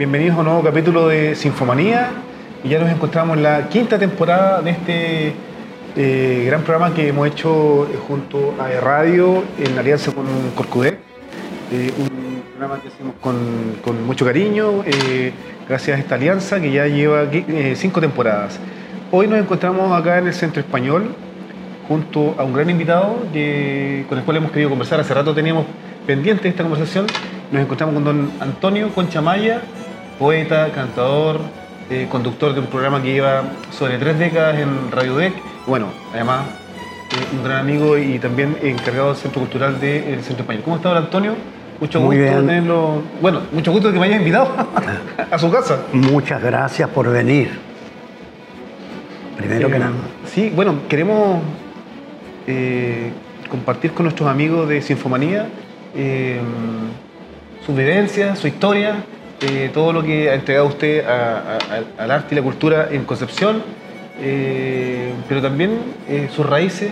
bienvenidos a un nuevo capítulo de Sinfomanía. Y ya nos encontramos en la quinta temporada de este eh, gran programa que hemos hecho eh, junto a Radio en alianza con Corcudé. Eh, un programa que hacemos con, mucho cariño, gracias a esta alianza que ya lleva cinco temporadas. Hoy nos encontramos acá en el Centro Español junto a un gran invitado con el cual hemos querido conversar. Hace rato teníamos pendiente esta conversación. Nos encontramos con don Antonio Conchamaya, poeta, cantador, eh, conductor de un programa que lleva sobre tres décadas en Radio DEC. Bueno, además, eh, un gran amigo y también encargado del Centro Cultural del Centro Español. ¿Cómo está, don Antonio? Mucho gusto tenerlo. Bueno, mucho gusto de que me haya invitado a su casa. Muchas gracias por venir. Primero que nada. Sí, bueno, queremos compartir con nuestros amigos de Sinfomanía sus vivencias, su historia, eh, todo lo que ha entregado usted al arte y la cultura en Concepción, eh, pero también eh, sus raíces,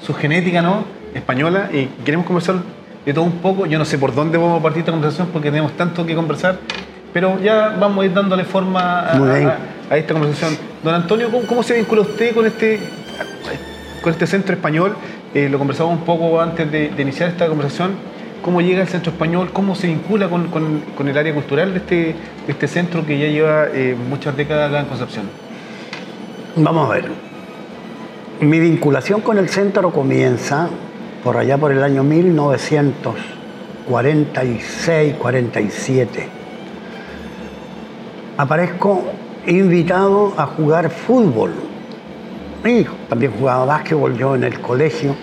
su genética ¿no? española. Y queremos conversar de todo un poco. Yo no sé por dónde vamos a partir esta conversación porque tenemos tanto que conversar, pero ya vamos a ir dándole forma a, esta conversación. Don Antonio, ¿cómo, se vincula usted con este, con este centro español? lo conversamos un poco antes de iniciar esta conversación cómo llega el centro español, cómo se vincula con, el área cultural de este, este centro que ya lleva eh, muchas décadas acá en Concepción. Vamos a ver. Mi vinculación con el centro comienza por allá por el año 1946, 47. Aparezco invitado a jugar fútbol. Y también jugaba básquetbol yo en el colegio.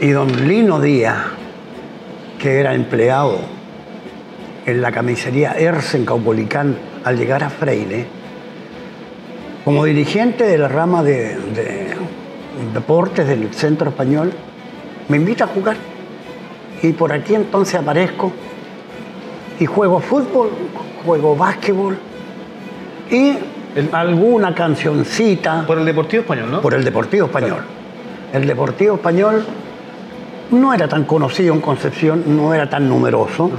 Y don Lino Díaz, que era empleado en la camisería Ersen Caupolicán al llegar a Freire, como dirigente de la rama de, deportes del centro español, me invita a jugar. Y por aquí entonces aparezco y juego fútbol, juego básquetbol y alguna cancioncita. Por el Deportivo Español, ¿no? Por el Deportivo Español. El Deportivo Español no era tan conocido en Concepción, no era tan numeroso,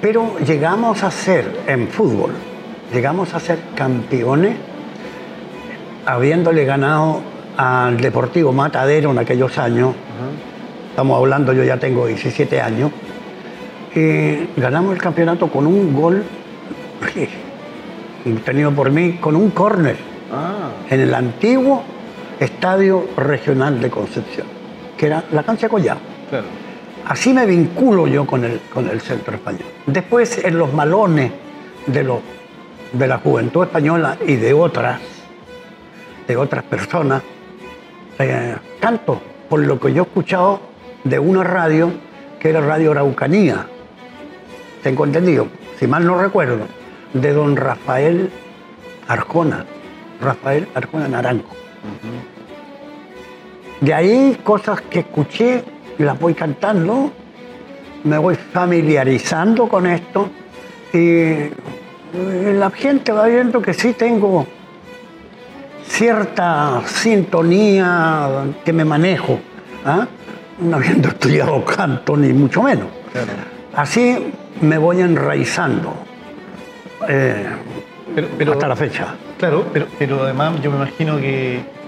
pero llegamos a ser en fútbol, llegamos a ser campeones habiéndole ganado al Deportivo Matadero en aquellos años, estamos hablando, yo ya tengo 17 años, y ganamos el campeonato con un gol tenido por mí, con un córner, ah. en el antiguo Estadio Regional de Concepción que era la cancha Collado. Así me vinculo yo con el, con el centro español. Después, en los malones de, los, de la juventud española y de otras, de otras personas, eh, tanto por lo que yo he escuchado de una radio que era Radio Araucanía, tengo entendido, si mal no recuerdo, de don Rafael Arjona, Rafael Arjona Naranjo. De ahí cosas que escuché, las voy cantando, me voy familiarizando con esto y la gente va viendo que sí tengo cierta sintonía que me manejo, ¿ah? no habiendo estudiado canto ni mucho menos. Así me voy enraizando eh, hasta la fecha. Claro, pero, pero además yo me imagino que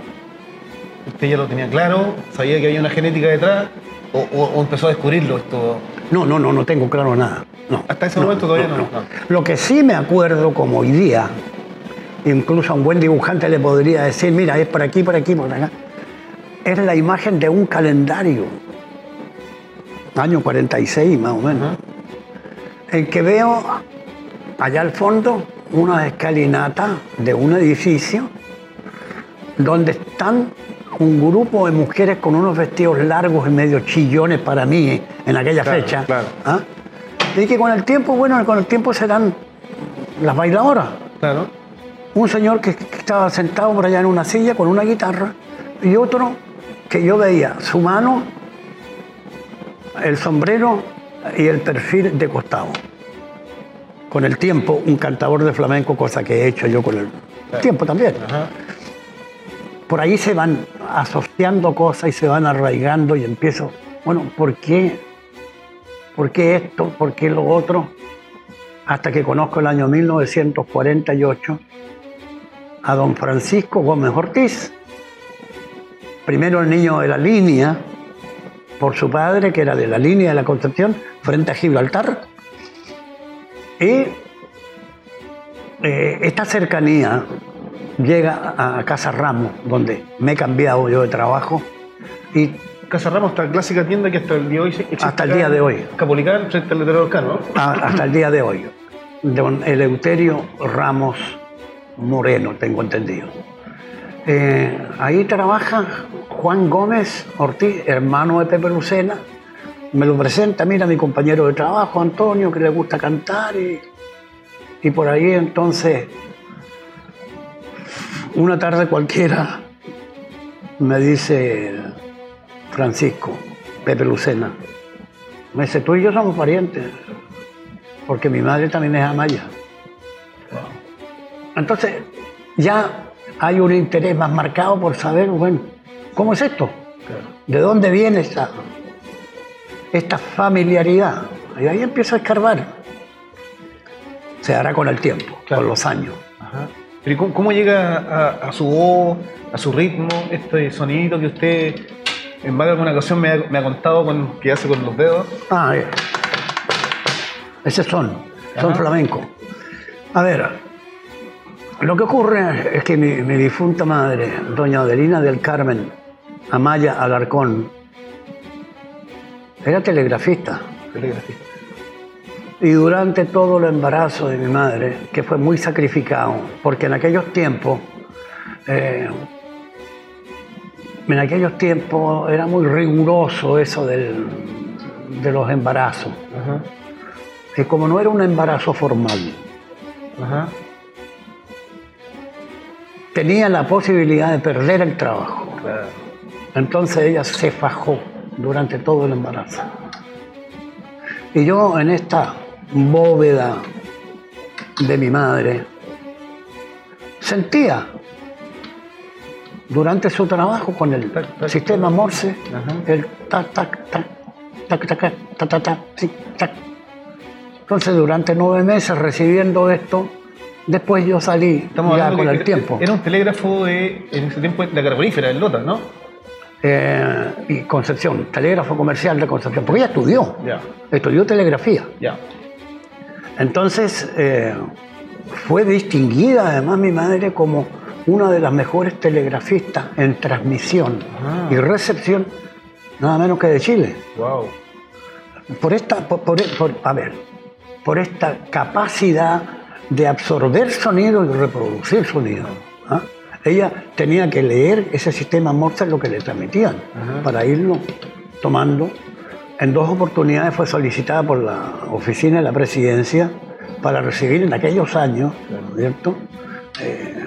¿Usted ya lo tenía claro? ¿Sabía que había una genética detrás? ¿O, empezó a descubrirlo esto? No, no, no, no tengo claro nada. Hasta ese momento todavía no, Lo que sí me acuerdo como hoy día, incluso a un buen dibujante le podría decir, mira, es por aquí, por aquí, por acá, es la imagen de un calendario, año 46 más o menos, en que veo allá al fondo una escalinata de un edificio donde están un grupo de mujeres con unos vestidos largos y medio chillones para mí en aquella fecha. ¿ah? Y que con el tiempo, bueno, con el tiempo serán las bailadoras. Claro. Un señor que, estaba sentado por allá en una silla con una guitarra y otro que yo veía su mano, el sombrero y el perfil de costado. Con el tiempo, un cantador de flamenco, cosa que he hecho yo con el tiempo también por ahí se van asociando cosas y se van arraigando y empiezo, bueno, ¿por qué? ¿Por qué esto? ¿Por qué lo otro? hasta que conozco el año 1948 a don Francisco Gómez Ortiz, primero el niño de la línea, por su padre, que era de la línea de la Concepción, frente a Gibraltar. Y eh, esta cercanía llega a Casa Ramos, donde me he cambiado yo de trabajo. Y Casa Ramos, esta clásica tienda que hasta el día de hoy existe Hasta el día de hoy. Capolicán, frente al letrero ¿no? a- hasta el día de hoy, don Eleuterio Ramos Moreno, tengo entendido. Eh, ahí trabaja Juan Gómez Ortiz, hermano de Pepe Lucena. Me lo presenta, mira, mi compañero de trabajo, Antonio, que le gusta cantar. Y, y por ahí entonces, una tarde cualquiera, me dice Francisco, Pepe Lucena, me dice, tú y yo somos parientes, porque mi madre también es amaya. Entonces, ya hay un interés más marcado por saber, bueno, ¿cómo es esto? ¿De dónde viene esta, esta familiaridad? Y ahí empiezo a escarbar. Se hará con el tiempo, Claro. con los años. Ajá. Pero ¿y cómo, cómo llega a, a su voz, a su ritmo, este sonidito que usted en más de alguna ocasión me ha, me ha contado con, que hace con los dedos? Ah, eh. ese son, son Ajá. flamencos. A ver, lo que ocurre es que mi, mi difunta madre, doña Adelina del Carmen Amaya Alarcón, era telegrafista. Telegrafista. Y durante todo el embarazo de mi madre, que fue muy sacrificado, porque en aquellos tiempos, eh, en aquellos tiempos era muy riguroso eso del- de los embarazos. Ajá. Y como no era un embarazo formal, Ajá. tenía la posibilidad de perder el trabajo. Claro. Entonces ella se fajó durante todo el embarazo. Y yo en esta bóveda de mi madre sentía durante su trabajo con el sistema Morse el tac tac tac tac tac tac tac tac tac. Entonces durante nueve meses recibiendo esto, después yo salí ya con el tiempo. Era un telégrafo de, en ese tiempo, de la carbonífera, el Lota, ¿no? Eh, y Concepción, telégrafo comercial de Concepción, porque ella estudió, estudió telegrafía. Entonces eh, fue distinguida además mi madre como una de las mejores telegrafistas en transmisión Ah. y recepción, nada menos que de Chile. Wow. Por esta, por, por- por- a ver, por esta capacidad de absorber sonido y reproducir sonido. ¿ah? Ella tenía que leer ese sistema Morse lo que le transmitían Ajá. para irlo tomando. En dos oportunidades fue solicitada por la oficina de la presidencia para recibir en aquellos años, ¿no es ¿cierto? Eh,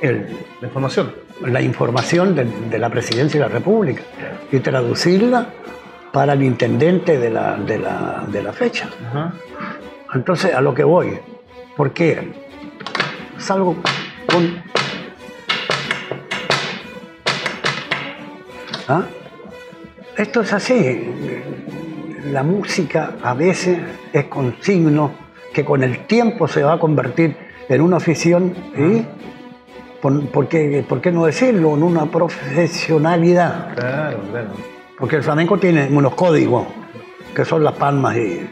el- La información. la información de, de la presidencia de la República y traducirla para el intendente de la, de la- de la fecha. Entonces, a lo que voy, porque salgo con... ¿Ah? Esto es así. La música a veces es con signos que con el tiempo se va a convertir en una afición y, por, por qué, por qué no decirlo, en una profesionalidad. Claro, claro. Porque el flamenco tiene unos códigos, que son las palmas y,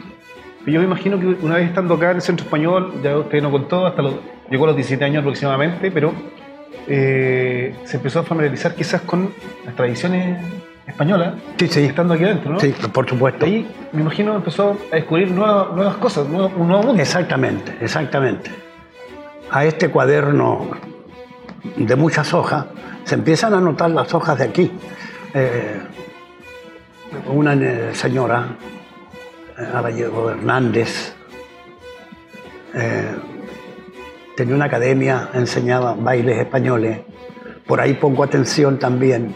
Yo me imagino que una vez estando acá en el Centro Español, ya usted no contó, hasta los, llegó a los 17 años aproximadamente, pero eh, se empezó a familiarizar quizás con las tradiciones españolas, Sí, sí. estando aquí adentro, ¿no? Sí, por supuesto. Ahí, me imagino, empezó a descubrir nuevas, nuevas cosas, nuevo- un nuevo mundo. Exactamente, exactamente. A este cuaderno de muchas hojas se empiezan a notar las hojas de aquí. Eh, una eh, señora, eh, Aballego Hernández, eh, tenía una academia, enseñaba bailes españoles, por ahí pongo atención también.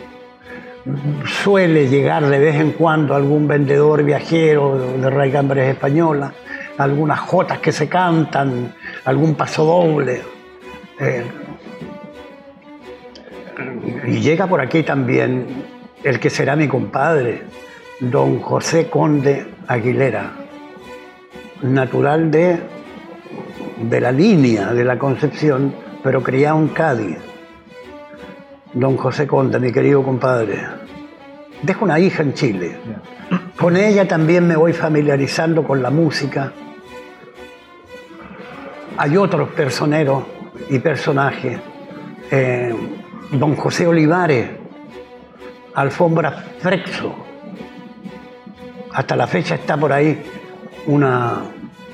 Suele llegar de vez en cuando algún vendedor viajero de raigambres españolas, algunas jotas que se cantan, algún paso doble. eh, y llega por aquí también el que será mi compadre, don José Conde Aguilera, natural de, de la línea de la Concepción, pero criado en Cádiz. Don José Conta, mi querido compadre. Dejo una hija en Chile. Con ella también me voy familiarizando con la música. Hay otros personeros y personajes. Eh, don José Olivares, Alfombra Frexo. Hasta la fecha está por ahí una,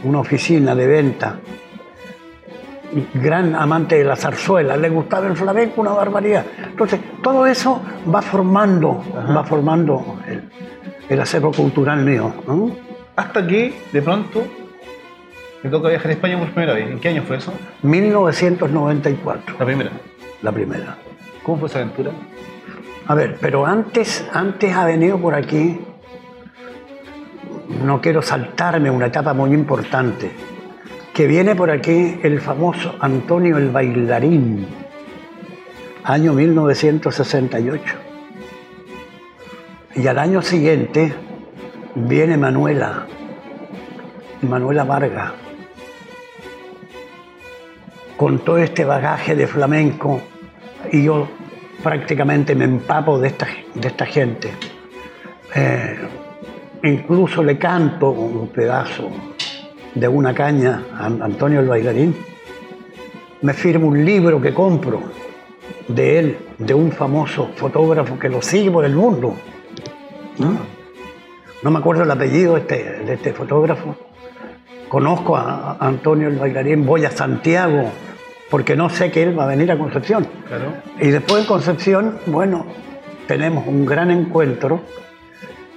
una oficina de venta. Gran amante de la zarzuela, le gustaba el flamenco, una barbaridad. Entonces, todo eso va formando, va formando el, el acervo cultural mío. ¿no? Hasta que, de pronto, me toca viajar a España por primera vez. ¿En qué año fue eso? 1994, La primera. la primera. ¿Cómo fue esa aventura? A ver, pero antes, antes ha venido por aquí, no quiero saltarme una etapa muy importante, que viene por aquí el famoso Antonio el Bailarín, año 1968. Y al año siguiente viene Manuela, Manuela Vargas, con todo este bagaje de flamenco y yo prácticamente me empapo de esta, de esta gente. Eh, incluso le canto un pedazo de una caña a Antonio el bailarín. Me firmo un libro que compro de él, de un famoso fotógrafo que lo sigue por el mundo. ¿no? No me acuerdo el apellido de este, de este fotógrafo. Conozco a a Antonio el bailarín, voy a Santiago, porque no sé que él va a venir a Concepción. Claro. Y después en Concepción, bueno, tenemos un gran encuentro,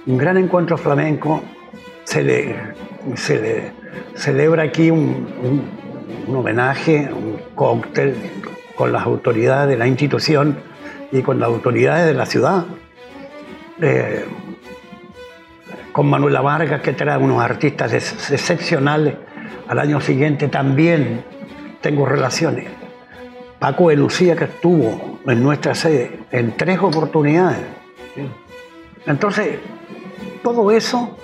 un gran encuentro flamenco. Se le, se le celebra aquí un, un- un homenaje, un cóctel con las autoridades de la institución y con las autoridades de la ciudad. Eh, con Manuela Vargas, que trae unos artistas ex- excepcionales. Al año siguiente también tengo relaciones. Paco de Lucía, que estuvo en nuestra sede en tres oportunidades. Entonces, todo eso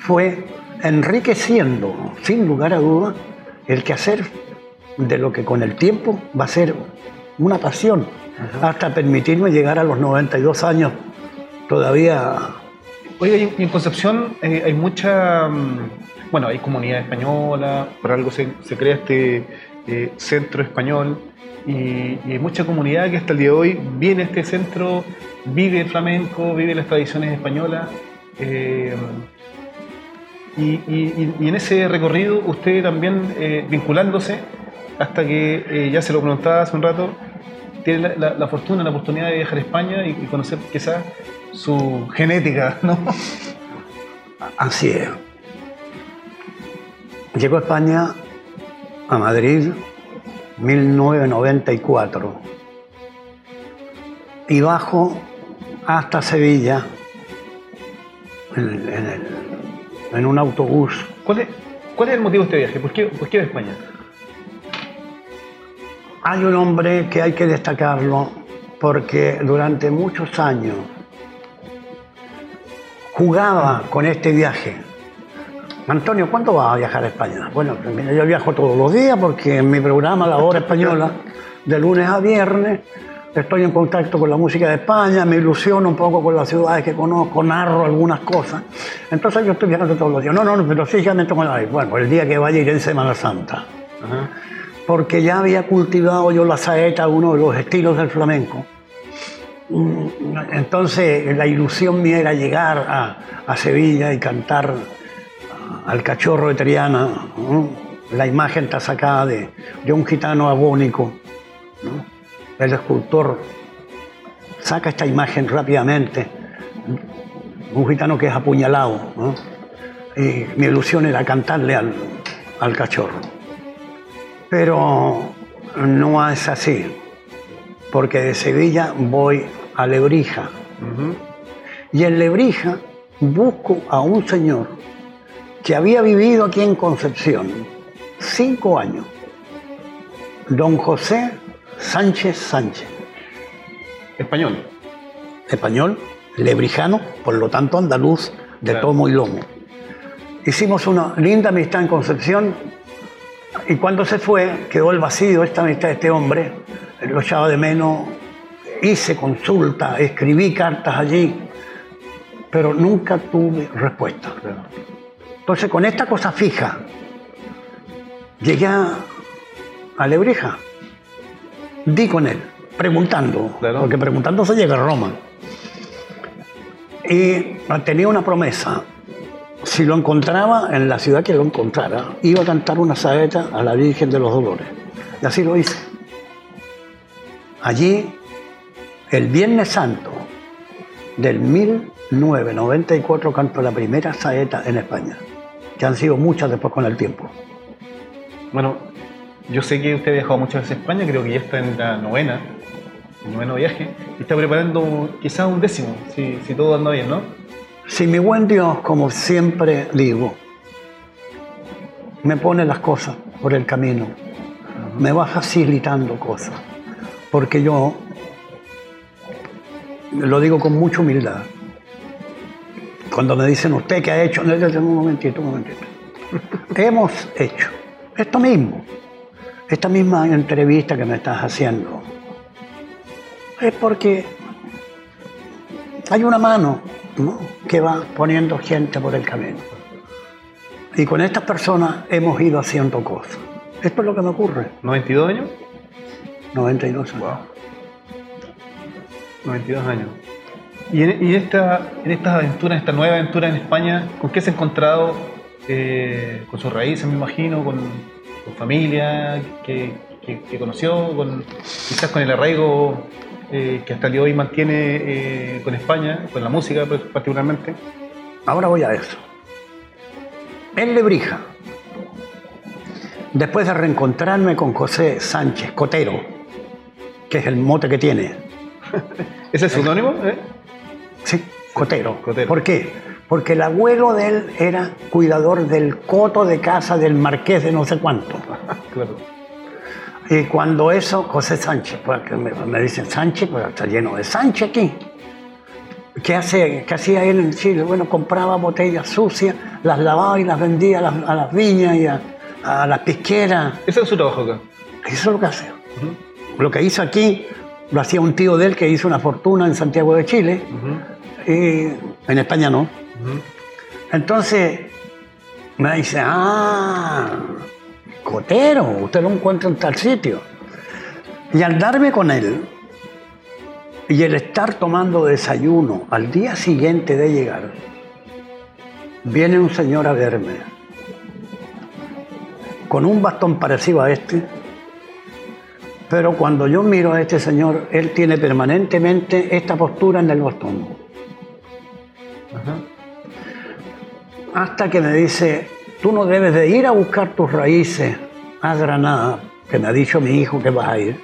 fue enriqueciendo, sin lugar a dudas, el quehacer de lo que con el tiempo va a ser una pasión, hasta permitirme llegar a los 92 años todavía Oiga, y en- Concepción eh, hay mucha. mm, Bueno, hay comunidad española, por algo se, se crea este eh, centro español, y, y hay mucha comunidad que hasta el día de hoy viene a este centro, vive el flamenco, vive las tradiciones españolas. eh, y- en ese recorrido, usted también eh, vinculándose, hasta que eh, ya se lo preguntaba hace un rato, tiene la, fortuna, la oportunidad de viajar a España y, conocer quizás su genética, ¿no? Así es. Llegó a España, a Madrid, 1994. Y bajo hasta Sevilla en el- en un autobús. ¿Cuál es, cuál es el motivo de este viaje? ¿Por qué, por qué de España? Hay un hombre que hay que destacarlo porque durante muchos años jugaba con este viaje. Antonio, ¿cuándo vas a viajar a España? Bueno, yo viajo todos los días porque en mi programa La Hora Española, de lunes a viernes, estoy en contacto con la música de España, me ilusiono un poco con las ciudades que conozco, narro algunas cosas. Entonces yo estoy viajando todos los días. No, no, no, pero sí, ya me tomo la... Bueno, el día que vaya iré en Semana Santa porque ya había cultivado yo la saeta, uno de los estilos del flamenco. Entonces la ilusión mía era llegar a, Sevilla y cantar al cachorro de Triana. La imagen está sacada de, de un gitano agónico. El escultor saca esta imagen rápidamente. Un gitano que es apuñalado. ¿no? Y mi ilusión era cantarle al, al cachorro. Pero no es así, porque de Sevilla voy a Lebrija. Y en Lebrija busco a un señor que había vivido aquí en Concepción cinco años, don José Sánchez Sánchez, Español. español, lebrijano, por lo tanto andaluz de Claro. tomo y lomo. hicimos una linda amistad en Concepción y cuando se fue quedó el vacío esta amistad de este hombre, lo echaba de menos, hice consulta, escribí cartas allí, pero nunca tuve respuesta. Entonces con esta cosa fija, llegué a Lebrija, di con él, preguntando, Claro. porque preguntando se llega a Roma. Y tenía una promesa, si lo encontraba en la ciudad que lo encontrara, iba a cantar una saeta a la Virgen de los Dolores. Y así lo hice. Allí, el Viernes Santo del 1994, canto la primera saeta en España, que han sido muchas después con el tiempo. Bueno, yo sé que usted ha viajado muchas veces a España, creo que ya está en la novena, el noveno viaje, y está preparando quizás un décimo, si, si todo anda bien, ¿no? Si mi buen Dios, como siempre digo, me pone las cosas por el camino, me va facilitando cosas, porque yo lo digo con mucha humildad. Cuando me dicen usted qué ha hecho, no, un momentito, un momentito. Hemos hecho esto mismo, esta misma entrevista que me estás haciendo, es porque hay una mano ¿no? que va poniendo gente por el camino. Y con estas personas hemos ido haciendo cosas. Esto es lo que me ocurre. ¿92 años? 92 años. 92 años. Y en, y esta, en estas aventuras, esta nueva aventura en España, ¿con qué se ha encontrado? Eh, con sus raíces, me imagino, con, con familia que, que- que conoció, con, quizás con el arraigo eh, que hasta el día de hoy mantiene eh, con España, con la música pues, particularmente. Ahora voy a eso. En Lebrija, después de reencontrarme con José Sánchez Cotero, que es el mote que tiene, ¿Ese es sinónimo? ¿eh? Sí, Cotero. Cotero. ¿Por qué? Porque el abuelo de él era cuidador del coto de casa del marqués de no sé cuánto. Claro. Y cuando eso, José Sánchez, pues, me, me dicen Sánchez, pues está lleno de Sánchez aquí. ¿Qué, hace, ¿Qué hacía él en Chile? Bueno, compraba botellas sucias, las lavaba y las vendía a las, a las viñas y a, a las pisqueras. Ese es su trabajo acá. Eso es lo que hace. Lo que hizo aquí lo hacía un tío de él que hizo una fortuna en Santiago de Chile y en España no. Entonces me dice, ah, Cotero, usted lo encuentra en tal sitio. Y al darme con él y el estar tomando desayuno al día siguiente de llegar, viene un señor a verme con un bastón parecido a este, pero cuando yo miro a este señor, él tiene permanentemente esta postura en el bastón. Hasta que me dice, tú no debes de ir a buscar tus raíces a Granada, que me ha dicho mi hijo que vas a ir,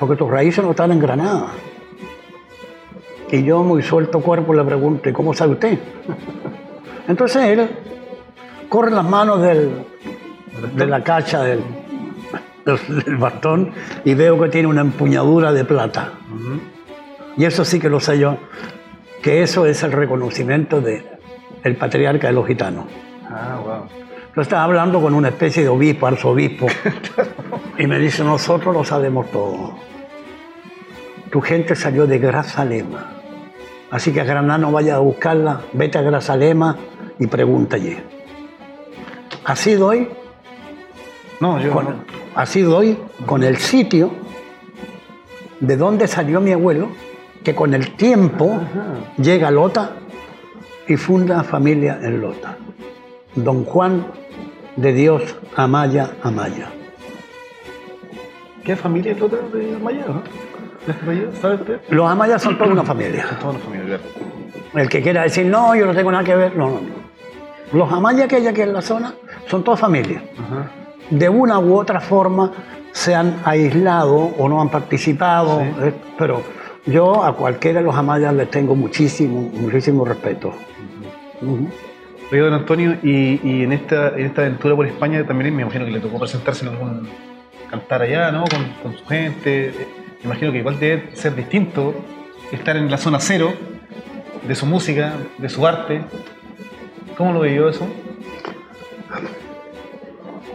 porque tus raíces no están en Granada. Y yo muy suelto cuerpo le pregunto, ¿y cómo sabe usted? Entonces él corre las manos del, de la cacha del, del- del bastón y veo que tiene una empuñadura de plata. Y eso sí que lo sé yo, que eso es el reconocimiento del el patriarca de los gitanos. Ah, wow. Yo estaba hablando con una especie de obispo, arzobispo, y me dice, nosotros lo sabemos todo. Tu gente salió de Grazalema. Así que a Granada no vayas a buscarla, vete a Grazalema y pregunta allí. Así doy, No, yo con, no. así doy con el sitio de donde salió mi abuelo, que con el tiempo llega a Lota y funda familia en Lota. Don Juan de Dios Amaya Amaya. ¿Qué familia es la otra de Amaya? ¿no? ¿De este. Los Amayas son toda una familia. Toda una familia, claro. El que quiera decir, no, yo no tengo nada que ver, no, no, no. Los Amayas que hay aquí en la zona son todas familias. Ajá. De una u otra forma se han aislado o no han participado, Sí. eh, pero yo a cualquiera de los Amayas les tengo muchísimo, muchísimo respeto. Ujú. Oiga, don Antonio, y, y en, esta, en esta aventura por España también me imagino que le tocó presentarse en algún cantar allá, ¿no? Con, con su gente. Me imagino que igual debe ser distinto estar en la zona cero de su música, de su arte, ¿Cómo lo vivió eso?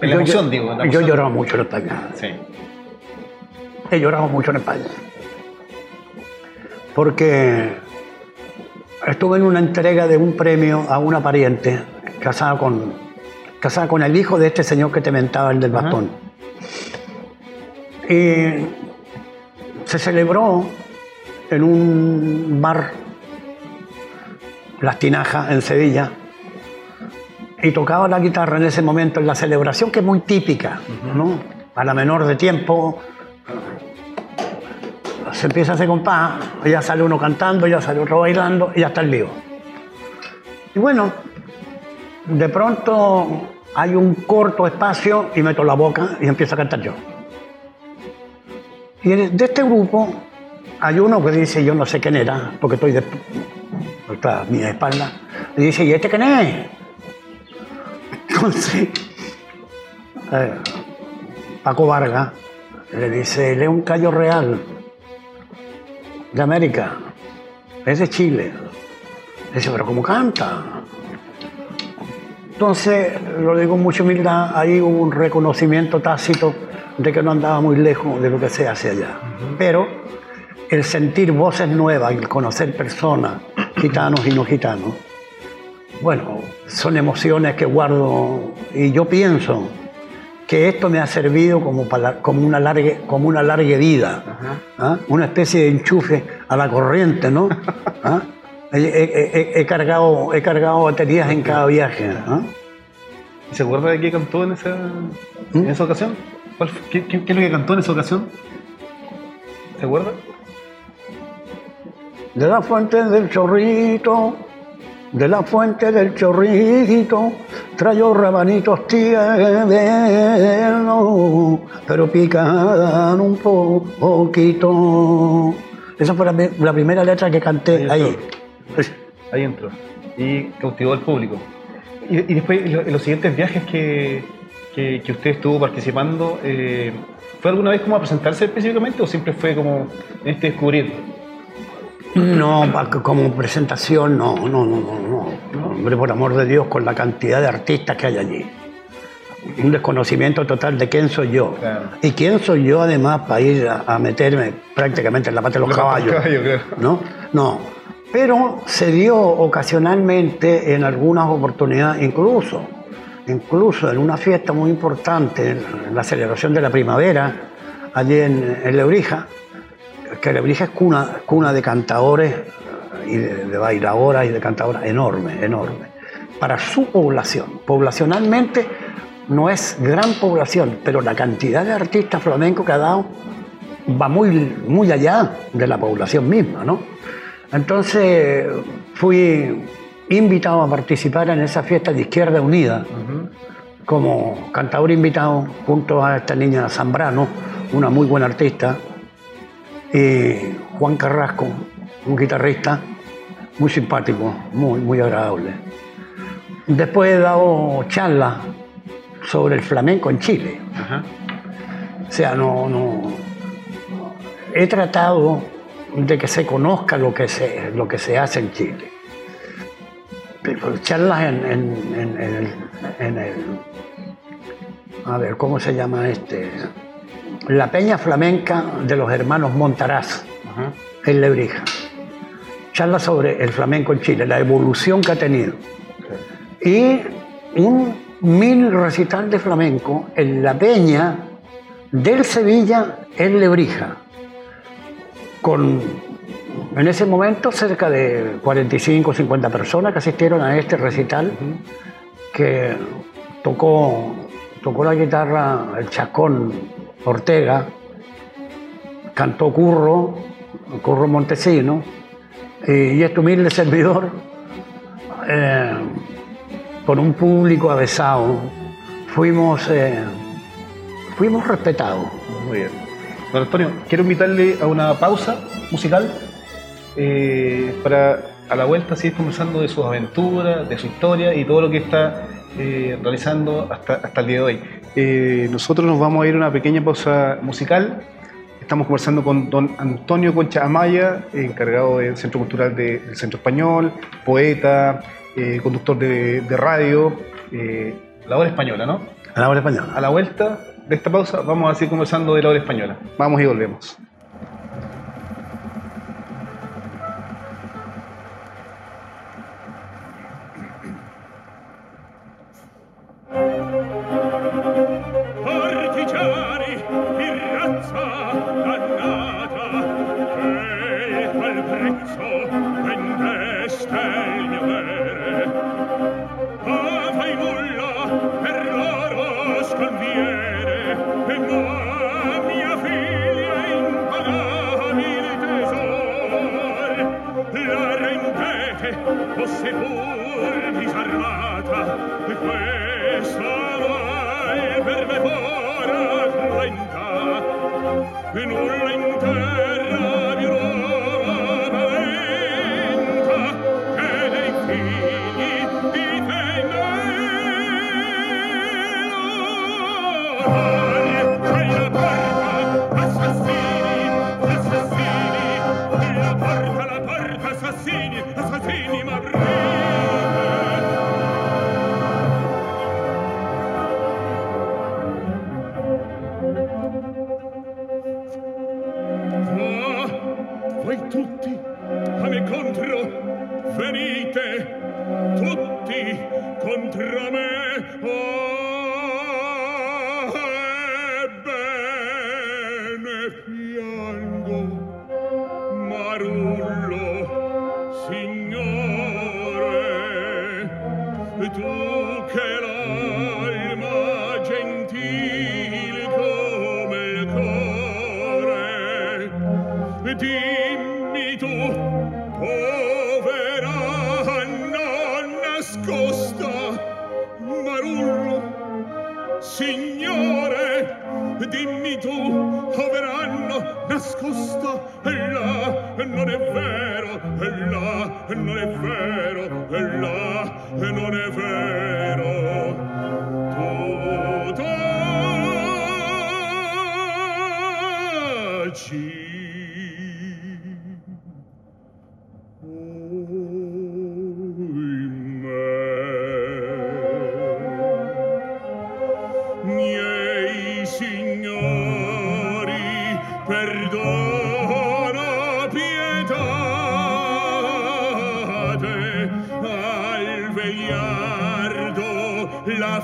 En la Yo- emoción, yo, digo. en la Yo llorado mucho en España. Sí. He llorado mucho en España. Porque estuve en una entrega de un premio a una pariente casada con, casada con el hijo de este señor que te mentaba, el del bastón. Y se celebró en un bar, Las Tinajas, en Sevilla, y tocaba la guitarra en ese momento en la celebración, que es muy típica, ¿no? A la menor de tiempo, se empieza a hacer compás, y ya sale uno cantando, ya sale otro bailando, y ya está el lío. Y bueno, de pronto hay un corto espacio y meto la boca y empiezo a cantar yo. Y de este grupo hay uno que dice, yo no sé quién era, porque estoy de mi espalda, y dice, ¿y este quién es? Entonces, eh, Paco Vargas le dice, él es un callo real de América, es de Chile. Dice, pero ¿cómo canta? Entonces, lo digo con mucha humildad, ahí hubo un reconocimiento tácito de que no andaba muy lejos de lo que se hace allá. Pero el sentir voces nuevas, el conocer personas, gitanos y no gitanos, bueno, son emociones que guardo y yo pienso que esto me ha servido como, para, como, una, larga, como una larga vida, ¿ah? una especie de enchufe a la corriente, ¿no? ¿Ah? He, he- he- he cargado, he cargado baterías en cada viaje. ¿ah? ¿Y se acuerda de qué cantó en esa, ¿Mm? en esa ocasión? ¿Cuál fue- qué, qué- qué es lo que cantó en esa ocasión? ¿Se acuerda? De la fuente del chorrito, de la fuente del chorrito, trayó rabanitos tiernos, pero pican un po- poquito. Esa fue la, primera letra que canté Ahí ahí. Ahí entró. Y cautivó al público. Y, y después, en lo- en los siguientes viajes que, que, que usted estuvo participando, eh, ¿fue alguna vez como a presentarse específicamente o siempre fue como en este descubrir? No, como presentación, no, no, no, no, no. Hombre, por amor de Dios, con la cantidad de artistas que hay allí. Un desconocimiento total de quién soy yo. Claro. Y quién soy yo, además, para ir a, a meterme prácticamente en la pata de los caballos. Caballo, claro. ¿No? No. Pero se dio ocasionalmente en algunas oportunidades, incluso, incluso en una fiesta muy importante, en la celebración de la primavera, allí en, en Lebrija, que Lebrija es cuna, cuna de cantadores y de, de bailadoras y de cantadoras enorme, enorme. Para su población, poblacionalmente no es gran población, pero la cantidad de artistas flamencos que ha dado va muy, muy allá de la población misma, ¿no? Entonces fui invitado a participar en esa fiesta de Izquierda Unida como cantador invitado junto a esta niña Zambrano, una muy buena artista, y Juan Carrasco, un guitarrista muy simpático, muy, muy agradable. Después he dado charlas sobre el flamenco en Chile. Ajá. O sea, no, no. He tratado de que se conozca lo que se, lo que se hace en Chile. Pero charlas en, en- en- en el, en el- A ver, ¿cómo se llama este? La Peña Flamenca de los hermanos Montaraz, Ajá. en Lebrija. Charlas sobre el flamenco en Chile, la evolución que ha tenido y un mini recital de flamenco en la peña del Sevilla en Lebrija, con en ese momento cerca de 45 o 50 personas que asistieron a este recital que tocó, tocó la guitarra el chascón Ortega, cantó Curro, Curro Montesino, y, y este humilde servidor eh, con un público avesado, fuimos, eh, fuimos respetados. Muy bien. Don Antonio, quiero invitarle a una pausa musical eh, para a la vuelta seguir conversando de sus aventuras, de su historia y todo lo que está eh, realizando hasta, hasta el día de hoy. Eh, nosotros nos vamos a ir a una pequeña pausa musical. Estamos conversando con don Antonio Concha Amaya, encargado del Centro Cultural del Centro Español, poeta, eh, conductor de, radio, eh, la hora española, ¿no? A la hora española. A la vuelta de esta pausa vamos a seguir conversando de la hora española. Vamos y volvemos. rete fosse pur disarmata e questo mai per me fora renta e nulla intera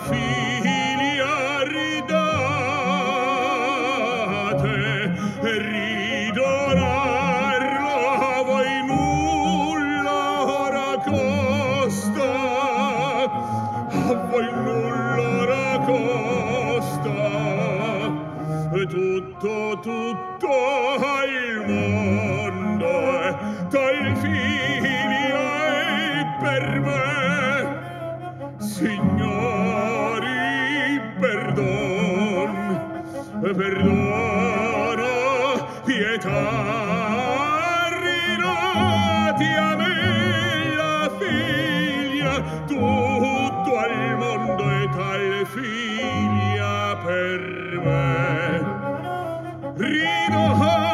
feel. figlia tutto al mondo è figlia per me. Rido